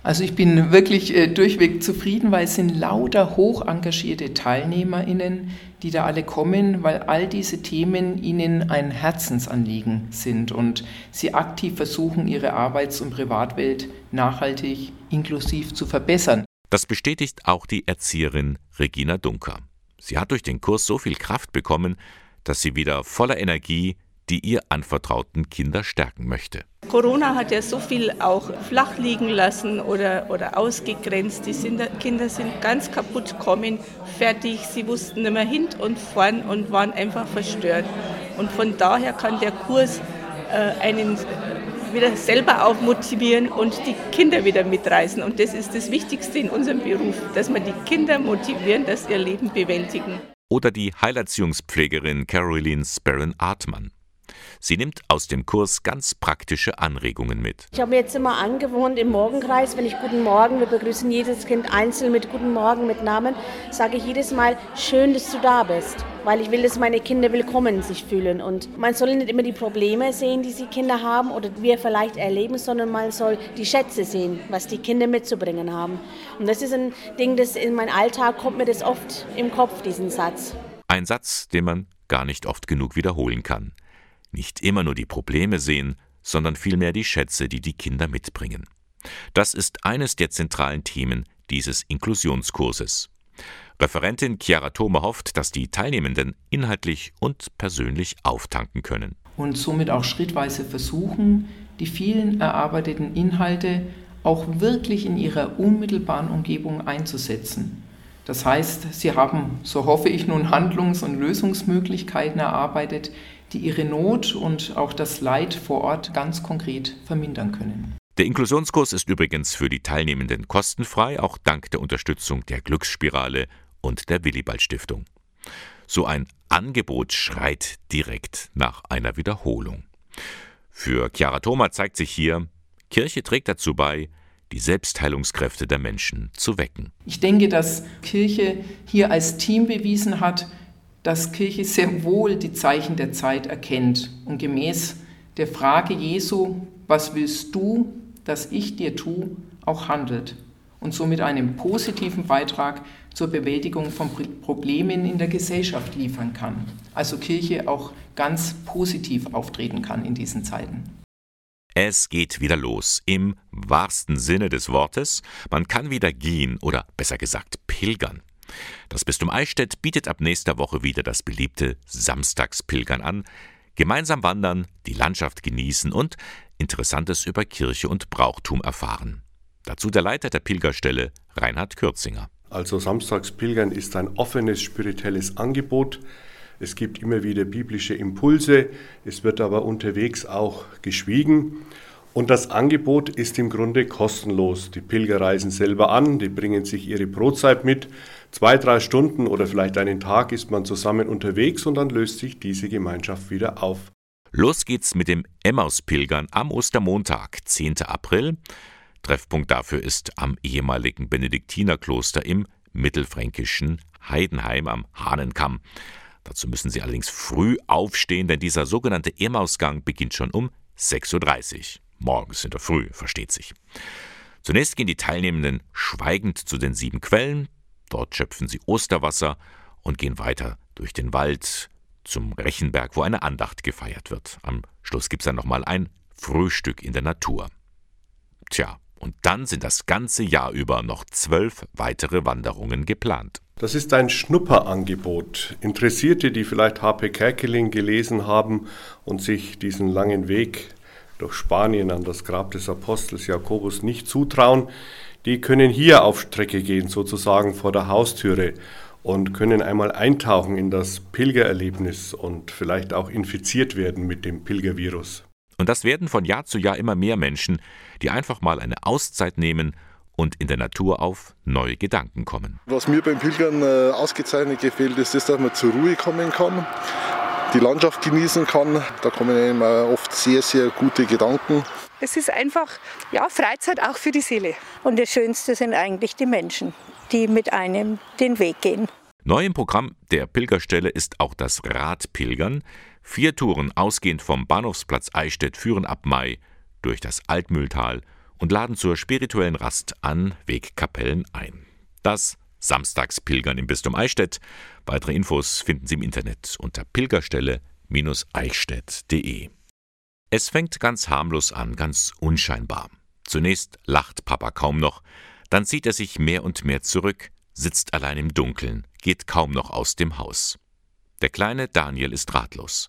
Also ich bin wirklich äh, durchweg zufrieden, weil es sind lauter hoch engagierte TeilnehmerInnen, die da alle kommen, weil all diese Themen ihnen ein Herzensanliegen sind und sie aktiv versuchen, ihre Arbeits- und Privatwelt nachhaltig inklusiv zu verbessern.
Das bestätigt auch die Erzieherin Regina Dunker. Sie hat durch den Kurs so viel Kraft bekommen, dass sie wieder voller Energie die ihr anvertrauten Kinder stärken möchte.
Corona hat ja so viel auch flach liegen lassen oder, oder ausgegrenzt. Die Kinder sind ganz kaputt gekommen, fertig. Sie wussten nicht mehr hin und vorn und waren einfach verstört. Und von daher kann der Kurs äh, einen wieder selber aufmotivieren und die Kinder wieder mitreißen. Und das ist das Wichtigste in unserem Beruf, dass wir die Kinder motivieren, dass sie ihr Leben bewältigen.
Oder die Heilerziehungspflegerin Caroline Sparron-Artmann. Sie nimmt aus dem Kurs ganz praktische Anregungen mit.
Ich habe mir jetzt immer angewohnt, im Morgenkreis, wenn ich Guten Morgen, wir begrüßen jedes Kind einzeln mit Guten Morgen, mit Namen, sage ich jedes Mal, schön, dass du da bist. Weil ich will, dass meine Kinder willkommen sich fühlen. Und man soll nicht immer die Probleme sehen, die die Kinder haben oder wir vielleicht erleben, sondern man soll die Schätze sehen, was die Kinder mitzubringen haben. Und das ist ein Ding, das in meinem Alltag kommt mir das oft im Kopf, diesen Satz.
Ein Satz, den man gar nicht oft genug wiederholen kann nicht immer nur die Probleme sehen, sondern vielmehr die Schätze, die die Kinder mitbringen. Das ist eines der zentralen Themen dieses Inklusionskurses. Referentin Chiara Thome hofft, dass die Teilnehmenden inhaltlich und persönlich auftanken können.
Und somit auch schrittweise versuchen, die vielen erarbeiteten Inhalte auch wirklich in ihrer unmittelbaren Umgebung einzusetzen. Das heißt, sie haben, so hoffe ich nun, Handlungs- und Lösungsmöglichkeiten erarbeitet, die ihre Not und auch das Leid vor Ort ganz konkret vermindern können.
Der Inklusionskurs ist übrigens für die Teilnehmenden kostenfrei, auch dank der Unterstützung der Glücksspirale und der Willibald Stiftung. So ein Angebot schreit direkt nach einer Wiederholung. Für Chiara Thoma zeigt sich hier, Kirche trägt dazu bei, die Selbstheilungskräfte der Menschen zu wecken.
Ich denke, dass Kirche hier als Team bewiesen hat, dass Kirche sehr wohl die Zeichen der Zeit erkennt und gemäß der Frage Jesu, was willst du, dass ich dir tue, auch handelt. und somit einen positiven Beitrag zur Bewältigung von Problemen in der Gesellschaft liefern kann. Also Kirche auch ganz positiv auftreten kann in diesen Zeiten.
Es geht wieder los, im wahrsten Sinne des Wortes. Man kann wieder gehen oder besser gesagt pilgern. Das Bistum Eichstätt bietet ab nächster Woche wieder das beliebte Samstagspilgern an. Gemeinsam wandern, die Landschaft genießen und Interessantes über Kirche und Brauchtum erfahren. Dazu der Leiter der Pilgerstelle, Reinhard Kürzinger.
Also Samstagspilgern ist ein offenes spirituelles Angebot. Es gibt immer wieder biblische Impulse, es wird aber unterwegs auch geschwiegen. Und das Angebot ist im Grunde kostenlos. Die Pilger reisen selber an, die bringen sich ihre Brotzeit mit. Zwei, drei Stunden oder vielleicht einen Tag ist man zusammen unterwegs und dann löst sich diese Gemeinschaft wieder auf.
Los geht's mit dem Emmauspilgern am Ostermontag, 10. April. Treffpunkt dafür ist am ehemaligen Benediktinerkloster im mittelfränkischen Heidenheim am Hahnenkamm. Dazu müssen Sie allerdings früh aufstehen, denn dieser sogenannte Emmausgang beginnt schon um 6.30 Uhr. Morgens in der Früh, versteht sich. Zunächst gehen die Teilnehmenden schweigend zu den sieben Quellen, dort schöpfen sie Osterwasser und gehen weiter durch den Wald zum Rechenberg, wo eine Andacht gefeiert wird. Am Schluss gibt es dann nochmal ein Frühstück in der Natur. Tja, und dann sind das ganze Jahr über noch zwölf weitere Wanderungen geplant.
Das ist ein Schnupperangebot. Interessierte, die vielleicht H.P. Kerkeling gelesen haben und sich diesen langen Weg durch Spanien an das Grab des Apostels Jakobus nicht zutrauen, die können hier auf Strecke gehen, sozusagen vor der Haustüre und können einmal eintauchen in das Pilgererlebnis und vielleicht auch infiziert werden mit dem Pilgervirus.
Und das werden von Jahr zu Jahr immer mehr Menschen, die einfach mal eine Auszeit nehmen und in der Natur auf neue Gedanken kommen.
Was mir beim Pilgern äh, ausgezeichnet gefällt, ist das, dass man zur Ruhe kommen kann, die Landschaft genießen kann. Da kommen einem oft sehr, sehr gute Gedanken.
Es ist einfach ja, Freizeit auch für die Seele. Und das Schönste sind eigentlich die Menschen, die mit einem den Weg gehen.
Neu im Programm der Pilgerstelle ist auch das Radpilgern. Vier Touren ausgehend vom Bahnhofsplatz Eichstätt führen ab Mai durch das Altmühltal und laden zur spirituellen Rast an Wegkapellen ein. Das Samstagspilgern im Bistum Eichstätt. Weitere Infos finden Sie im Internet unter pilgerstelle-eichstätt.de. Es fängt ganz harmlos an, ganz unscheinbar. Zunächst lacht Papa kaum noch, dann zieht er sich mehr und mehr zurück, sitzt allein im Dunkeln, geht kaum noch aus dem Haus. Der kleine Daniel ist ratlos.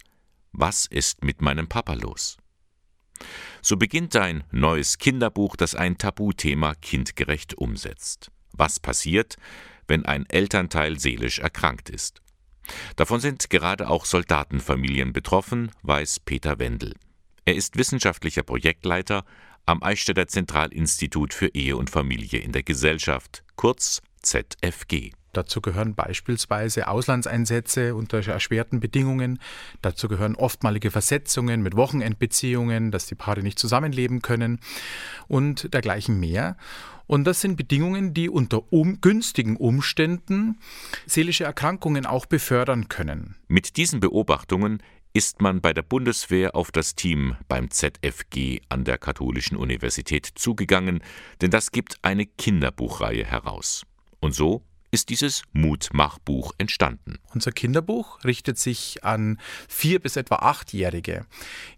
Was ist mit meinem Papa los? So beginnt ein neues Kinderbuch, das ein Tabuthema kindgerecht umsetzt. Was passiert, wenn ein Elternteil seelisch erkrankt ist? Davon sind gerade auch Soldatenfamilien betroffen, weiß Peter Wendel. Er ist wissenschaftlicher Projektleiter am Eichstätter Zentralinstitut für Ehe und Familie in der Gesellschaft, kurz ZFG.
Dazu gehören beispielsweise Auslandseinsätze unter erschwerten Bedingungen. Dazu gehören oftmalige Versetzungen mit Wochenendbeziehungen, dass die Paare nicht zusammenleben können und dergleichen mehr. Und das sind Bedingungen, die unter um, günstigen Umständen seelische Erkrankungen auch befördern können.
Mit diesen Beobachtungen ist man bei der Bundeswehr auf das Team beim ZFG an der Katholischen Universität zugegangen, denn das gibt eine Kinderbuchreihe heraus. Und so ist dieses Mutmachbuch entstanden.
Unser Kinderbuch richtet sich an vier bis etwa achtjährige.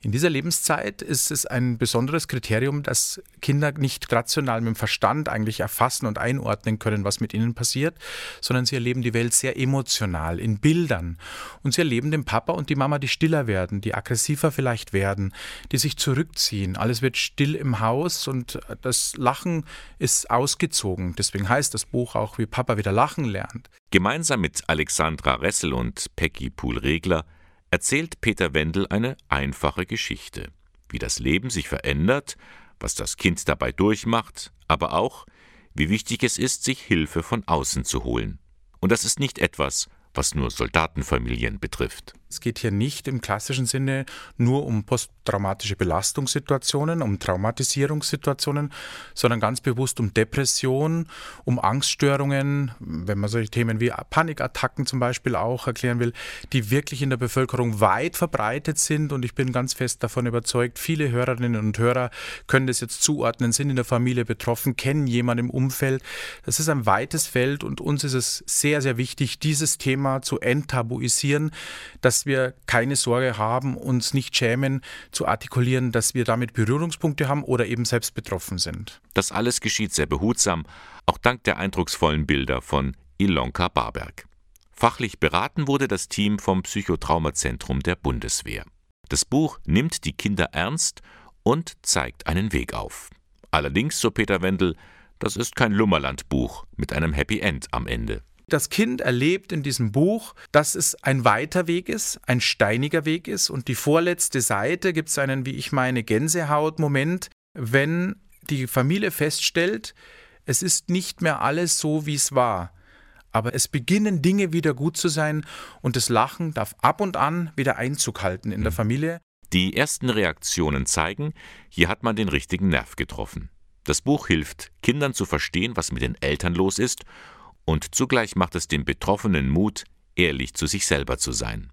In dieser Lebenszeit ist es ein besonderes Kriterium, dass Kinder nicht rational mit dem Verstand eigentlich erfassen und einordnen können, was mit ihnen passiert, sondern sie erleben die Welt sehr emotional, in Bildern. Und sie erleben den Papa und die Mama, die stiller werden, die aggressiver vielleicht werden, die sich zurückziehen. Alles wird still im Haus und das Lachen ist ausgezogen. Deswegen heißt das Buch auch, wie Papa wieder lacht lachen lernt.
Gemeinsam mit Alexandra Ressel und Peggy Pool-Regler erzählt Peter Wendel eine einfache Geschichte, wie das Leben sich verändert, was das Kind dabei durchmacht, aber auch, wie wichtig es ist, sich Hilfe von außen zu holen. Und das ist nicht etwas, was nur Soldatenfamilien betrifft.
Es geht hier nicht im klassischen Sinne nur um posttraumatische Belastungssituationen, um Traumatisierungssituationen, sondern ganz bewusst um Depression, um Angststörungen, wenn man solche Themen wie Panikattacken zum Beispiel auch erklären will, die wirklich in der Bevölkerung weit verbreitet sind. Und ich bin ganz fest davon überzeugt, viele Hörerinnen und Hörer können das jetzt zuordnen, sind in der Familie betroffen, kennen jemanden im Umfeld. Das ist ein weites Feld und uns ist es sehr, sehr wichtig, dieses Thema zu enttabuisieren, dass wir keine Sorge haben, uns nicht schämen, zu artikulieren, dass wir damit Berührungspunkte haben oder eben selbst betroffen sind.
Das alles geschieht sehr behutsam, auch dank der eindrucksvollen Bilder von Ilonka Barberg. Fachlich beraten wurde das Team vom Psychotraumazentrum der Bundeswehr. Das Buch nimmt die Kinder ernst und zeigt einen Weg auf. Allerdings, so Peter Wendel, das ist kein Lummerland-Buch mit einem Happy End am Ende.
Das Kind erlebt in diesem Buch, dass es ein weiter Weg ist, ein steiniger Weg ist. Und die vorletzte Seite gibt es einen, wie ich meine, Gänsehaut-Moment, wenn die Familie feststellt, es ist nicht mehr alles so, wie es war. Aber es beginnen Dinge wieder gut zu sein und das Lachen darf ab und an wieder Einzug halten in der mhm. Familie.
Die ersten Reaktionen zeigen, hier hat man den richtigen Nerv getroffen. Das Buch hilft, Kindern zu verstehen, was mit den Eltern los ist und zugleich macht es den Betroffenen Mut, ehrlich zu sich selber zu sein.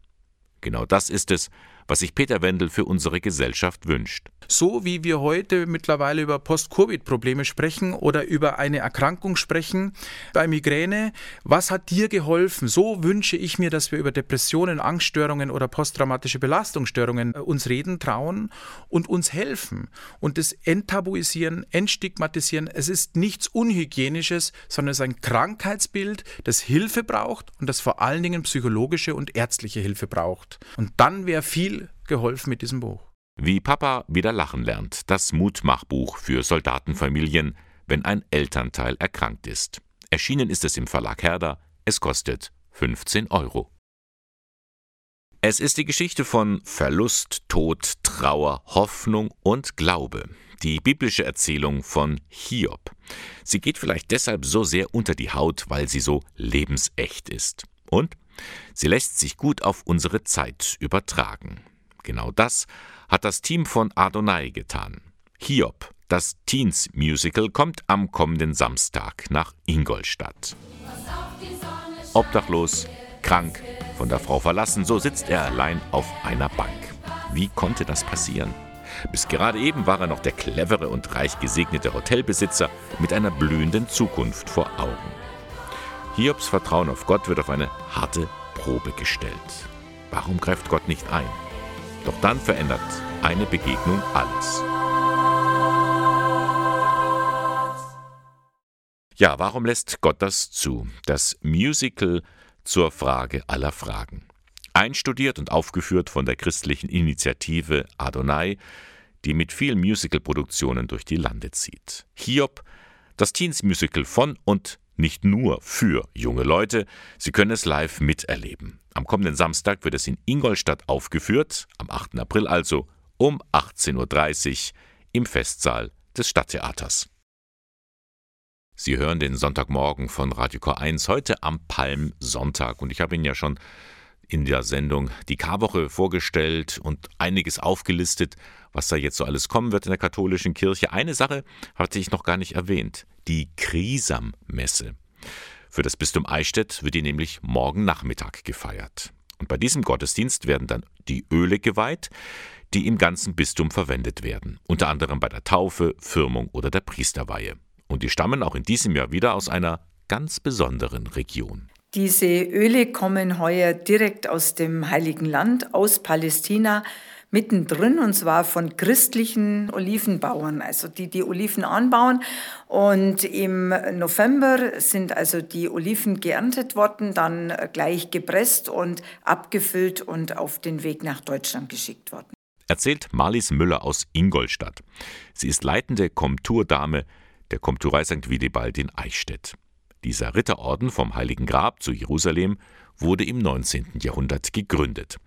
Genau das ist es, was sich Peter Wendel für unsere Gesellschaft wünscht.
So wie wir heute mittlerweile über Post-Covid-Probleme sprechen oder über eine Erkrankung sprechen bei Migräne, was hat dir geholfen? So wünsche ich mir, dass wir über Depressionen, Angststörungen oder posttraumatische Belastungsstörungen äh, uns reden trauen und uns helfen und das enttabuisieren, entstigmatisieren. Es ist nichts Unhygienisches, sondern es ist ein Krankheitsbild, das Hilfe braucht und das vor allen Dingen psychologische und ärztliche Hilfe braucht. Und dann wäre viel geholfen mit diesem Buch.
Wie Papa wieder lachen lernt, das Mutmachbuch für Soldatenfamilien, wenn ein Elternteil erkrankt ist. Erschienen ist es im Verlag Herder, es kostet 15 Euro. Es ist die Geschichte von Verlust, Tod, Trauer, Hoffnung und Glaube. Die biblische Erzählung von Hiob. Sie geht vielleicht deshalb so sehr unter die Haut, weil sie so lebensecht ist. Und sie lässt sich gut auf unsere Zeit übertragen. Genau das hat das Team von Adonai getan. Hiob, das Teens Musical, kommt am kommenden Samstag nach Ingolstadt. Obdachlos, krank, von der Frau verlassen, so sitzt er allein auf einer Bank. Wie konnte das passieren? Bis gerade eben war er noch der clevere und reich gesegnete Hotelbesitzer mit einer blühenden Zukunft vor Augen. Hiobs Vertrauen auf Gott wird auf eine harte Probe gestellt. Warum greift Gott nicht ein? Doch dann verändert eine Begegnung alles. Ja, warum lässt Gott das zu? Das Musical zur Frage aller Fragen. Einstudiert und aufgeführt von der christlichen Initiative Adonai, die mit vielen Musical-Produktionen durch die Lande zieht. Hiob, das Teens-Musical von und nicht nur für junge Leute, sie können es live miterleben. Am kommenden Samstag wird es in Ingolstadt aufgeführt, am 8. April also um 18.30 Uhr im Festsaal des Stadttheaters. Sie hören den Sonntagmorgen von Radio K1 heute am Palmsonntag und ich habe Ihnen ja schon in der Sendung die Karwoche vorgestellt und einiges aufgelistet, was da jetzt so alles kommen wird in der katholischen Kirche. Eine Sache hatte ich noch gar nicht erwähnt, die Krisam-Messe. Für das Bistum Eichstätt wird die nämlich morgen Nachmittag gefeiert. Und bei diesem Gottesdienst werden dann die Öle geweiht, die im ganzen Bistum verwendet werden, unter anderem bei der Taufe, Firmung oder der Priesterweihe. Und die stammen auch in diesem Jahr wieder aus einer ganz besonderen Region.
Diese Öle kommen heuer direkt aus dem Heiligen Land, aus Palästina, mittendrin und zwar von christlichen Olivenbauern, also die die Oliven anbauen. Und im November sind also die Oliven geerntet worden, dann gleich gepresst und abgefüllt und auf den Weg nach Deutschland geschickt worden.
Erzählt Marlies Müller aus Ingolstadt. Sie ist leitende Komturdame der Komturei St. Willibald in Eichstätt. Dieser Ritterorden vom Heiligen Grab zu Jerusalem wurde im 19. Jahrhundert gegründet.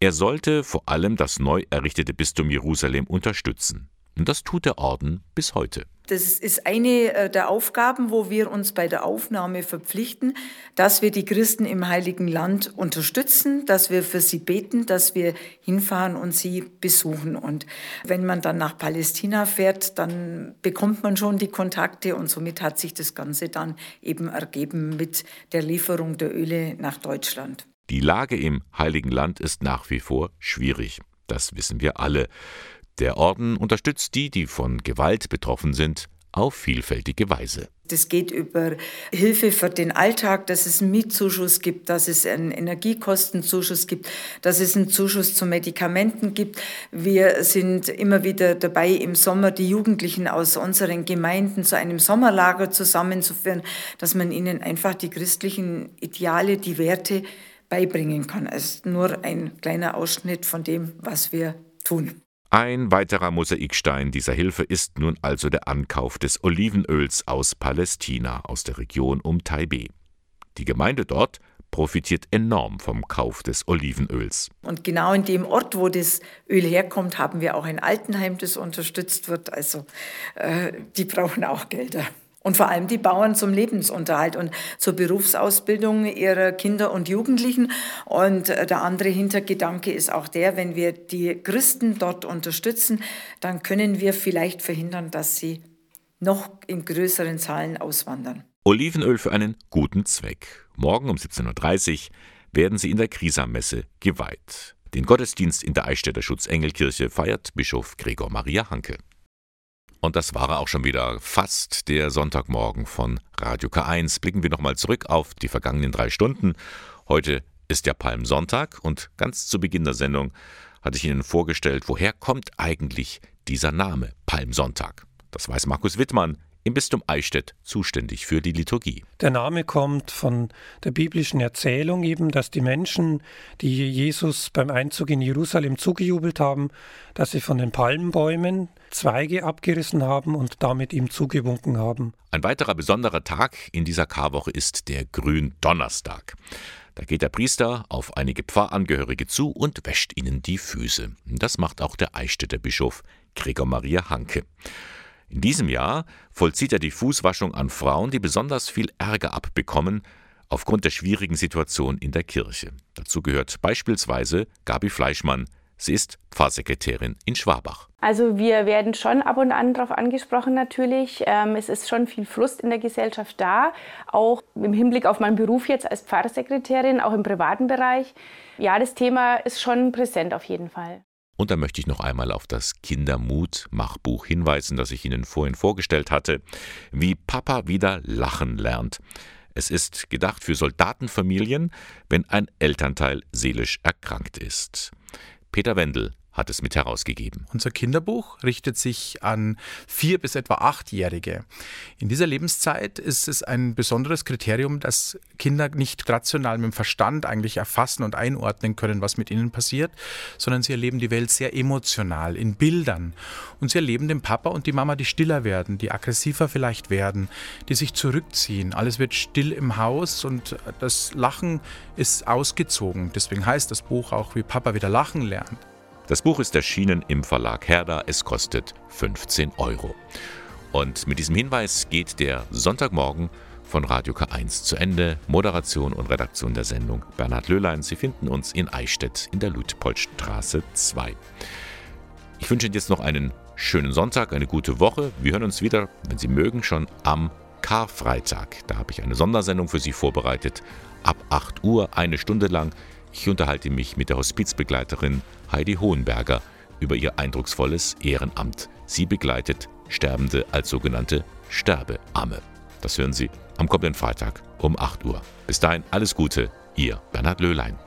Er sollte vor allem das neu errichtete Bistum Jerusalem unterstützen. Und das tut der Orden bis heute.
Das ist eine äh, der Aufgaben, wo wir uns bei der Aufnahme verpflichten, dass wir die Christen im Heiligen Land unterstützen, dass wir für sie beten, dass wir hinfahren und sie besuchen. Und wenn man dann nach Palästina fährt, dann bekommt man schon die Kontakte und somit hat sich das Ganze dann eben ergeben mit der Lieferung der Öle nach Deutschland.
Die Lage im Heiligen Land ist nach wie vor schwierig. Das wissen wir alle. Der Orden unterstützt die, die von Gewalt betroffen sind, auf vielfältige Weise.
Das geht über Hilfe für den Alltag, dass es einen Mietzuschuss gibt, dass es einen Energiekostenzuschuss gibt, dass es einen Zuschuss zu Medikamenten gibt. Wir sind immer wieder dabei, im Sommer die Jugendlichen aus unseren Gemeinden zu einem Sommerlager zusammenzuführen, dass man ihnen einfach die christlichen Ideale, die Werte beibringen kann. Es ist nur ein kleiner Ausschnitt von dem, was wir tun.
Ein weiterer Mosaikstein dieser Hilfe ist nun also der Ankauf des Olivenöls aus Palästina, aus der Region um Taipeh. Die Gemeinde dort profitiert enorm vom Kauf des Olivenöls.
Und genau in dem Ort, wo das Öl herkommt, haben wir auch ein Altenheim, das unterstützt wird. Also äh, die brauchen auch Gelder. Und vor allem die Bauern zum Lebensunterhalt und zur Berufsausbildung ihrer Kinder und Jugendlichen. Und äh, der andere Hintergedanke ist auch der, wenn wir die Christen dort unterstützen, dann können wir vielleicht verhindern, dass sie noch in größeren Zahlen auswandern.
Olivenöl für einen guten Zweck. Morgen um 17.30 Uhr werden sie in der Krisammesse geweiht. Den Gottesdienst in der Eichstätter Schutzengelkirche feiert Bischof Gregor Maria Hanke. Und das war auch schon wieder fast der Sonntagmorgen von Radio K1. Blicken wir nochmal zurück auf die vergangenen drei Stunden. Heute ist der Palmsonntag und ganz zu Beginn der Sendung hatte ich Ihnen vorgestellt, woher kommt eigentlich dieser Name Palmsonntag. Das weiß Markus Wittmann im Bistum Eichstätt zuständig für die Liturgie.
Der Name kommt von der biblischen Erzählung eben, dass die Menschen, die Jesus beim Einzug in Jerusalem zugejubelt haben, dass sie von den Palmenbäumen Zweige abgerissen haben und damit ihm zugewunken haben.
Ein weiterer besonderer Tag in dieser Karwoche ist der Gründonnerstag. Da geht der Priester auf einige Pfarrangehörige zu und wäscht ihnen die Füße. Das macht auch der Eichstätter Bischof Gregor Maria Hanke. In diesem Jahr vollzieht er die Fußwaschung an Frauen, die besonders viel Ärger abbekommen aufgrund der schwierigen Situation in der Kirche. Dazu gehört beispielsweise Gabi Fleischmann. Sie ist Pfarrsekretärin in Schwabach.
Also wir werden schon ab und an darauf angesprochen natürlich. Ähm, es ist schon viel Frust in der Gesellschaft da, auch im Hinblick auf meinen Beruf jetzt als Pfarrsekretärin, auch im privaten Bereich. Ja, das Thema ist schon präsent auf jeden Fall.
Und da möchte ich noch einmal auf das Kindermut-Machbuch hinweisen, das ich Ihnen vorhin vorgestellt hatte, wie Papa wieder lachen lernt. Es ist gedacht für Soldatenfamilien, wenn ein Elternteil seelisch erkrankt ist. Peter Wendel hat es mit herausgegeben.
Unser Kinderbuch richtet sich an vier bis etwa achtjährige. In dieser Lebenszeit ist es ein besonderes Kriterium, dass Kinder nicht rational mit dem Verstand eigentlich erfassen und einordnen können, was mit ihnen passiert, sondern sie erleben die Welt sehr emotional, in Bildern. Und sie erleben den Papa und die Mama, die stiller werden, die aggressiver vielleicht werden, die sich zurückziehen. Alles wird still im Haus und das Lachen ist ausgezogen. Deswegen heißt das Buch auch, wie Papa wieder lachen lernt.
Das Buch ist erschienen im Verlag Herder. Es kostet 15 Euro. Und mit diesem Hinweis geht der Sonntagmorgen von Radio K1 zu Ende. Moderation und Redaktion der Sendung Bernhard Löhlein. Sie finden uns in Eichstätt in der Luitpoldstraße 2. Ich wünsche Ihnen jetzt noch einen schönen Sonntag, eine gute Woche. Wir hören uns wieder, wenn Sie mögen, schon am Karfreitag. Da habe ich eine Sondersendung für Sie vorbereitet. Ab 8 Uhr, eine Stunde lang. Ich unterhalte mich mit der Hospizbegleiterin Heidi Hohenberger über ihr eindrucksvolles Ehrenamt. Sie begleitet Sterbende als sogenannte Sterbeamme. Das hören Sie am kommenden Freitag um 8 Uhr. Bis dahin alles Gute, Ihr Bernhard Löhlein.